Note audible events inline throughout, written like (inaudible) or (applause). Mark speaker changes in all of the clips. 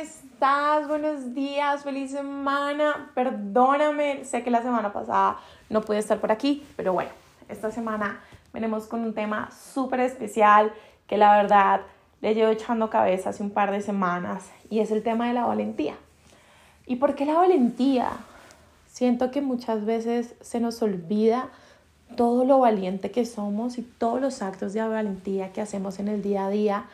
Speaker 1: estás? Buenos días, feliz semana. Perdóname, sé que la semana pasada no pude estar por aquí, pero bueno, esta semana venimos con un tema súper especial que la verdad le llevo echando cabeza hace un par de semanas y es el tema de la valentía. ¿Y por qué la valentía? Siento que muchas veces se nos olvida todo lo valiente que somos y todos los actos de valentía que hacemos en el día a día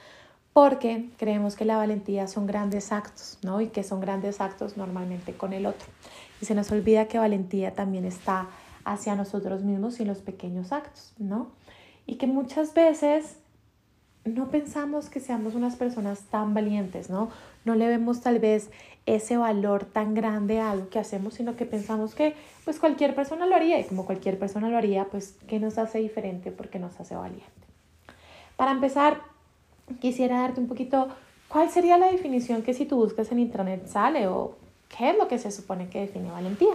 Speaker 1: porque creemos que la valentía son grandes actos, ¿no? Y que son grandes actos normalmente con el otro. Y se nos olvida que valentía también está hacia nosotros mismos y los pequeños actos, ¿no? Y que muchas veces no pensamos que seamos unas personas tan valientes, ¿no? No le vemos tal vez ese valor tan grande a algo que hacemos, sino que pensamos que pues cualquier persona lo haría y como cualquier persona lo haría, pues ¿qué nos hace diferente? Porque nos hace valiente. Para empezar, quisiera darte un poquito cuál sería la definición que si tú buscas en internet sale o qué es lo que se supone que define valentía.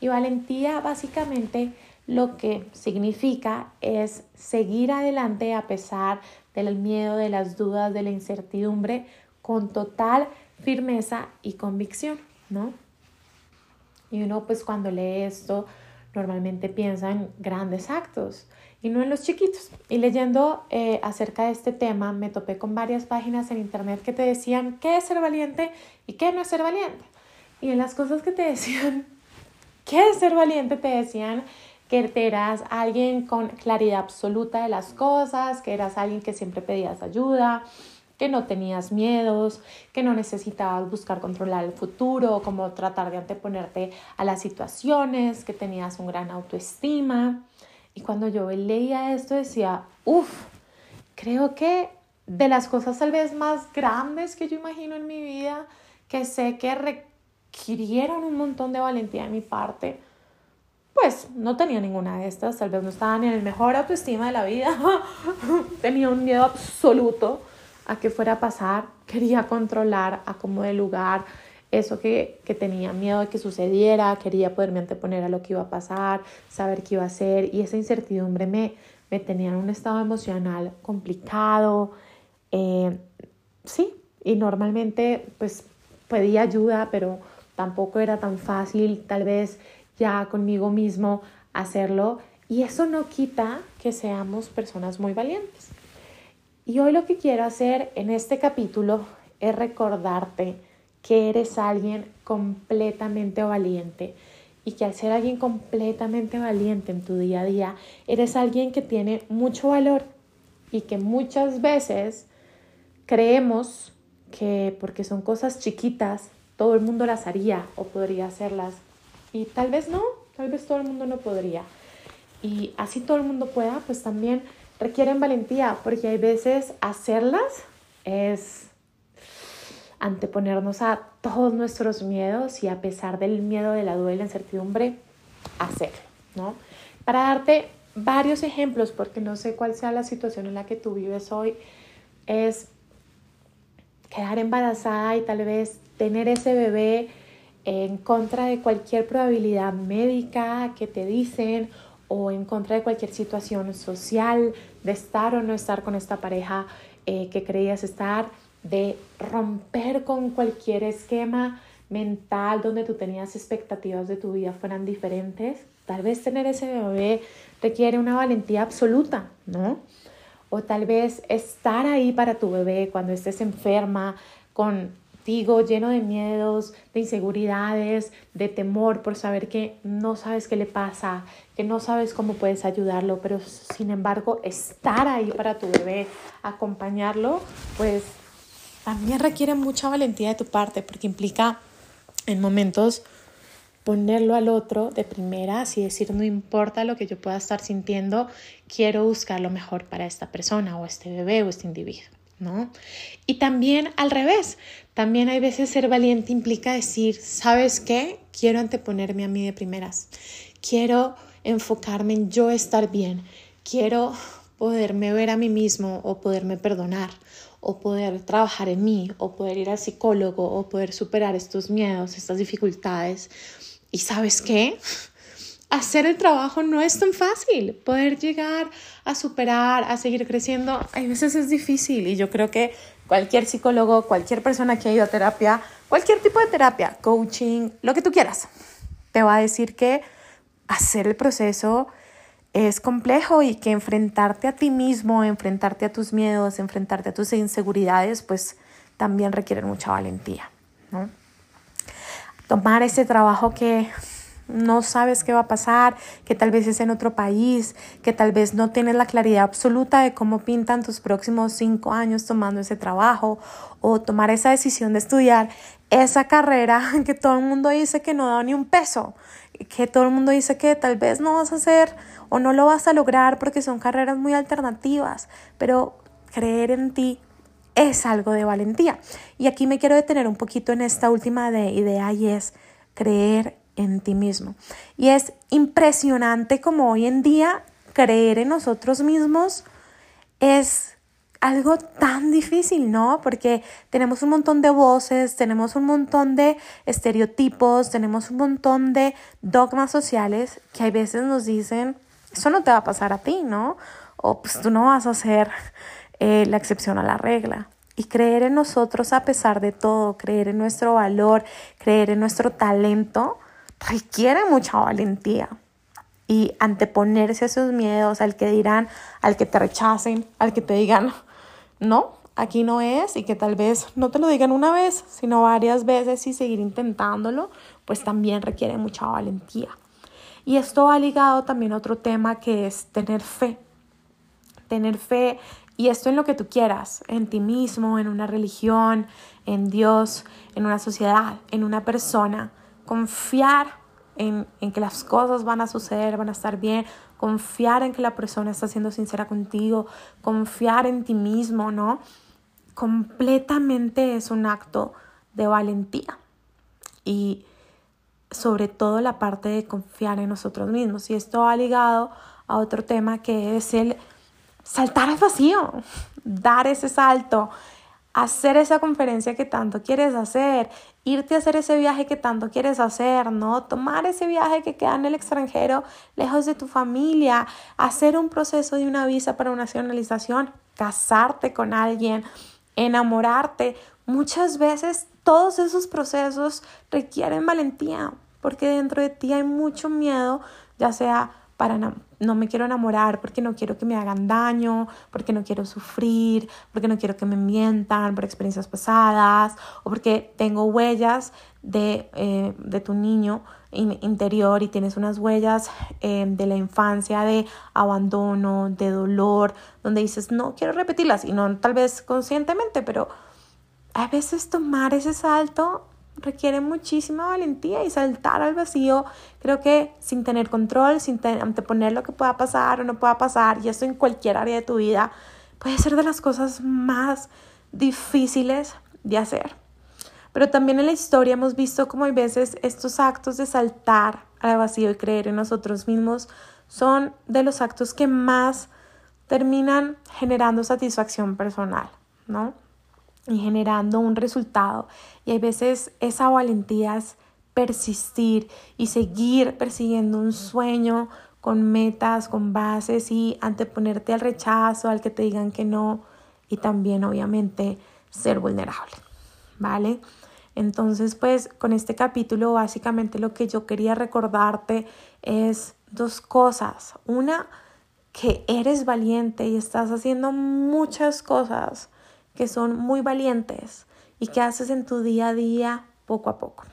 Speaker 1: Y valentía básicamente lo que significa es seguir adelante a pesar del miedo, de las dudas, de la incertidumbre, con total firmeza y convicción, ¿no? Y uno pues cuando lee esto normalmente piensa en grandes actos y no en los chiquitos. Y leyendo eh, acerca de este tema me topé con varias páginas en internet que te decían qué es ser valiente y qué no es ser valiente. Y en las cosas que te decían (laughs) qué es ser valiente te decían que eras alguien con claridad absoluta de las cosas, que eras alguien que siempre pedías ayuda, que no tenías miedos, que no necesitabas buscar controlar el futuro, como tratar de anteponerte a las situaciones, que tenías un gran autoestima. Y cuando yo leía esto decía, uff, creo que de las cosas tal vez más grandes que yo imagino en mi vida, que sé que requirieron un montón de valentía de mi parte, pues no tenía ninguna de estas, tal vez no estaba ni en el mejor autoestima de la vida, (laughs) tenía un miedo absoluto a que fuera a pasar, (laughs) quería controlar a como de lugar eso que, que, tenía miedo de que sucediera, quería poderme anteponer a lo que iba a pasar, saber qué iba a hacer y esa incertidumbre me, me tenía en un estado emocional complicado. Eh, sí, y normalmente pues pedía ayuda, pero tampoco era tan fácil tal vez ya conmigo mismo hacerlo y eso no quita que seamos personas muy valientes. Y hoy lo que quiero hacer en este capítulo es recordarte que eres alguien completamente valiente y que al ser alguien completamente valiente en tu día a día, eres alguien que tiene mucho valor y que muchas veces creemos que porque son cosas chiquitas, todo el mundo las haría o podría hacerlas. Y tal vez no, tal vez todo el mundo no podría. Y así todo el mundo pueda, pues también requieren valentía, porque hay veces hacerlas es anteponernos a todos nuestros miedos y a pesar del miedo, de la duda y la incertidumbre, hacerlo, ¿no? Para darte varios ejemplos, porque no sé cuál sea la situación en la que tú vives hoy, es quedar embarazada y tal vez tener ese bebé en contra de cualquier probabilidad médica que te dicen o en contra de cualquier situación social, de estar o no estar con esta pareja eh, que creías estar, de romper con cualquier esquema mental donde tú tenías expectativas de tu vida fueran diferentes. Tal vez tener ese bebé requiere una valentía absoluta, ¿no? O tal vez estar ahí para tu bebé cuando estés enferma, con digo, lleno de miedos, de inseguridades, de temor por saber que no sabes qué le pasa, que no sabes cómo puedes ayudarlo, pero sin embargo estar ahí para tu bebé, acompañarlo, pues también requiere mucha valentía de tu parte porque implica en momentos ponerlo al otro de primeras y decir no importa lo que yo pueda estar sintiendo, quiero buscar lo mejor para esta persona o este bebé o este individuo. Y también al revés, también hay veces ser valiente implica decir, ¿sabes qué? Quiero anteponerme a mí de primeras, quiero enfocarme en yo estar bien, quiero poderme ver a mí mismo o poderme perdonar o poder trabajar en mí o poder ir al psicólogo o poder superar estos miedos, estas dificultades. ¿Y sabes qué? Hacer el trabajo no es tan fácil. Poder llegar a superar, a seguir creciendo, a veces es difícil y yo creo que cualquier psicólogo, cualquier persona que ha ido a terapia, cualquier tipo de terapia, coaching, lo que tú quieras, te va a decir que hacer el proceso es complejo y que enfrentarte a ti mismo, enfrentarte a tus miedos, enfrentarte a tus inseguridades, pues también requieren mucha valentía, ¿no? Tomar ese trabajo que no sabes qué va a pasar, que tal vez es en otro país, que tal vez no tienes la claridad absoluta de cómo pintan tus próximos cinco años tomando ese trabajo o tomar esa decisión de estudiar esa carrera (laughs) que todo el mundo dice que no da ni un peso, que todo el mundo dice que tal vez no vas a hacer o no lo vas a lograr porque son carreras muy alternativas, pero creer en ti es algo de valentía. Y aquí me quiero detener un poquito en esta última idea y es creer en ti mismo. Y es impresionante como hoy en día creer en nosotros mismos es algo tan difícil, ¿no? Porque tenemos un montón de voces, tenemos un montón de estereotipos, tenemos un montón de dogmas sociales que a veces nos dicen, eso no te va a pasar a ti, ¿no? O pues tú no vas a ser eh, la excepción a la regla. Y creer en nosotros a pesar de todo, creer en nuestro valor, creer en nuestro talento, requiere mucha valentía. Y anteponerse a esos miedos, al que dirán, al que te rechacen, al que te digan, no, aquí no es, y que tal vez no te lo digan una vez, sino varias veces y seguir intentándolo, pues también requiere mucha valentía. Y esto ha ligado también a otro tema que es tener fe. Tener fe, y esto en lo que tú quieras, en ti mismo, en una religión, en Dios, en una sociedad, en una persona confiar en, que las cosas van a suceder, van a estar bien, confiar en que la persona está siendo sincera contigo, confiar en ti mismo, ¿no? Completamente es un acto de valentía. Y sobre todo la parte de confiar en nosotros mismos. Y esto ha ligado a otro tema que es el saltar al vacío, (laughs) dar ese salto, hacer esa conferencia que tanto quieres hacer, irte a hacer ese viaje que tanto quieres hacer, ¿no? Tomar ese viaje que queda en el extranjero, lejos de tu familia, hacer un proceso de una visa para una nacionalización, casarte con alguien, enamorarte. Muchas veces todos esos procesos requieren valentía, porque dentro de ti hay mucho miedo, ya sea para no me quiero enamorar porque no quiero que me hagan daño, porque no quiero sufrir, porque no quiero que me mientan por experiencias pasadas o porque tengo huellas de, eh, de tu niño interior y tienes unas huellas eh, de la infancia de abandono, de dolor, donde dices, no quiero repetirlas y no tal vez conscientemente, pero a veces tomar ese salto requiere muchísima valentía y saltar al vacío, creo que sin tener control, sin anteponer lo que pueda pasar o no pueda pasar, y esto en cualquier área de tu vida, puede ser de las cosas más difíciles de hacer. Pero también en la historia hemos visto como hay veces estos actos de saltar al vacío y creer en nosotros mismos son de los actos que más terminan generando satisfacción personal, ¿no? Y generando un resultado. Y hay veces esa valentía es persistir y seguir persiguiendo un sueño con metas, con bases y anteponerte al rechazo, al que te digan que no y también obviamente ser vulnerable, ¿vale? Entonces, pues con este capítulo básicamente lo que yo quería recordarte es dos cosas. Una, que eres valiente y estás haciendo muchas cosas que son muy valientes y que haces en tu día a día poco a poco.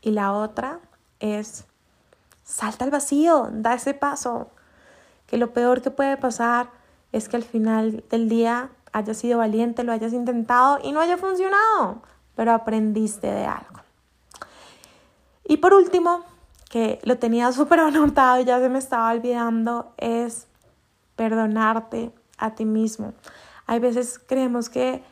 Speaker 1: Y la otra es salta al vacío, da ese paso. Que lo peor que puede pasar es que al final del día hayas sido valiente, lo hayas intentado y no haya funcionado, pero aprendiste de algo. Y por último, que lo tenía (laughs) súper anotado y ya se me estaba olvidando, es perdonarte a ti mismo. Hay veces creemos que,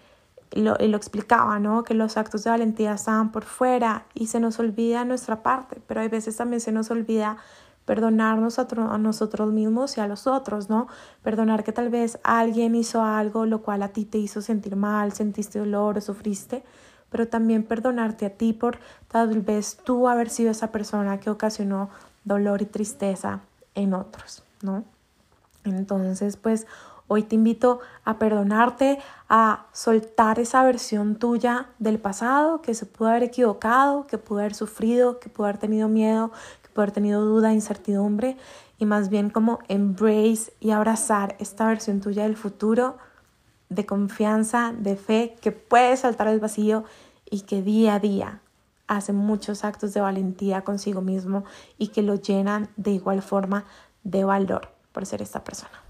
Speaker 1: lo, y lo explicaba, ¿no? Que los actos de valentía estaban por fuera y se nos olvida nuestra parte, pero hay veces también se nos olvida perdonarnos a, a, nosotros mismos y a los otros, ¿no? Perdonar que tal vez alguien hizo algo lo cual a ti te hizo sentir mal, sentiste dolor o sufriste, pero también perdonarte a ti por tal vez tú haber sido esa persona que ocasionó dolor y tristeza en otros, ¿no? Entonces, pues hoy te invito a perdonarte, a soltar esa versión tuya del pasado, que se pudo haber equivocado, que pudo haber sufrido, que pudo haber tenido miedo, que pudo haber tenido duda, incertidumbre, y más bien como embrace y abrazar esta versión tuya del futuro de confianza, de fe, que puede saltar el vacío y que día a día hace muchos actos de valentía consigo mismo y que lo llenan de igual forma de valor por ser esta persona.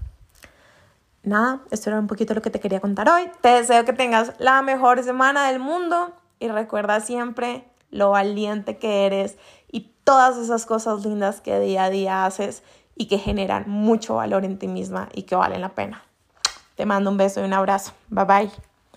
Speaker 1: Nada, esto era un poquito lo que te quería contar hoy. Te deseo que tengas la mejor semana del mundo y recuerda siempre lo valiente que eres y todas esas cosas lindas que día a día haces y que generan mucho valor en ti misma y que valen la pena. Te mando un beso y un abrazo. Bye bye.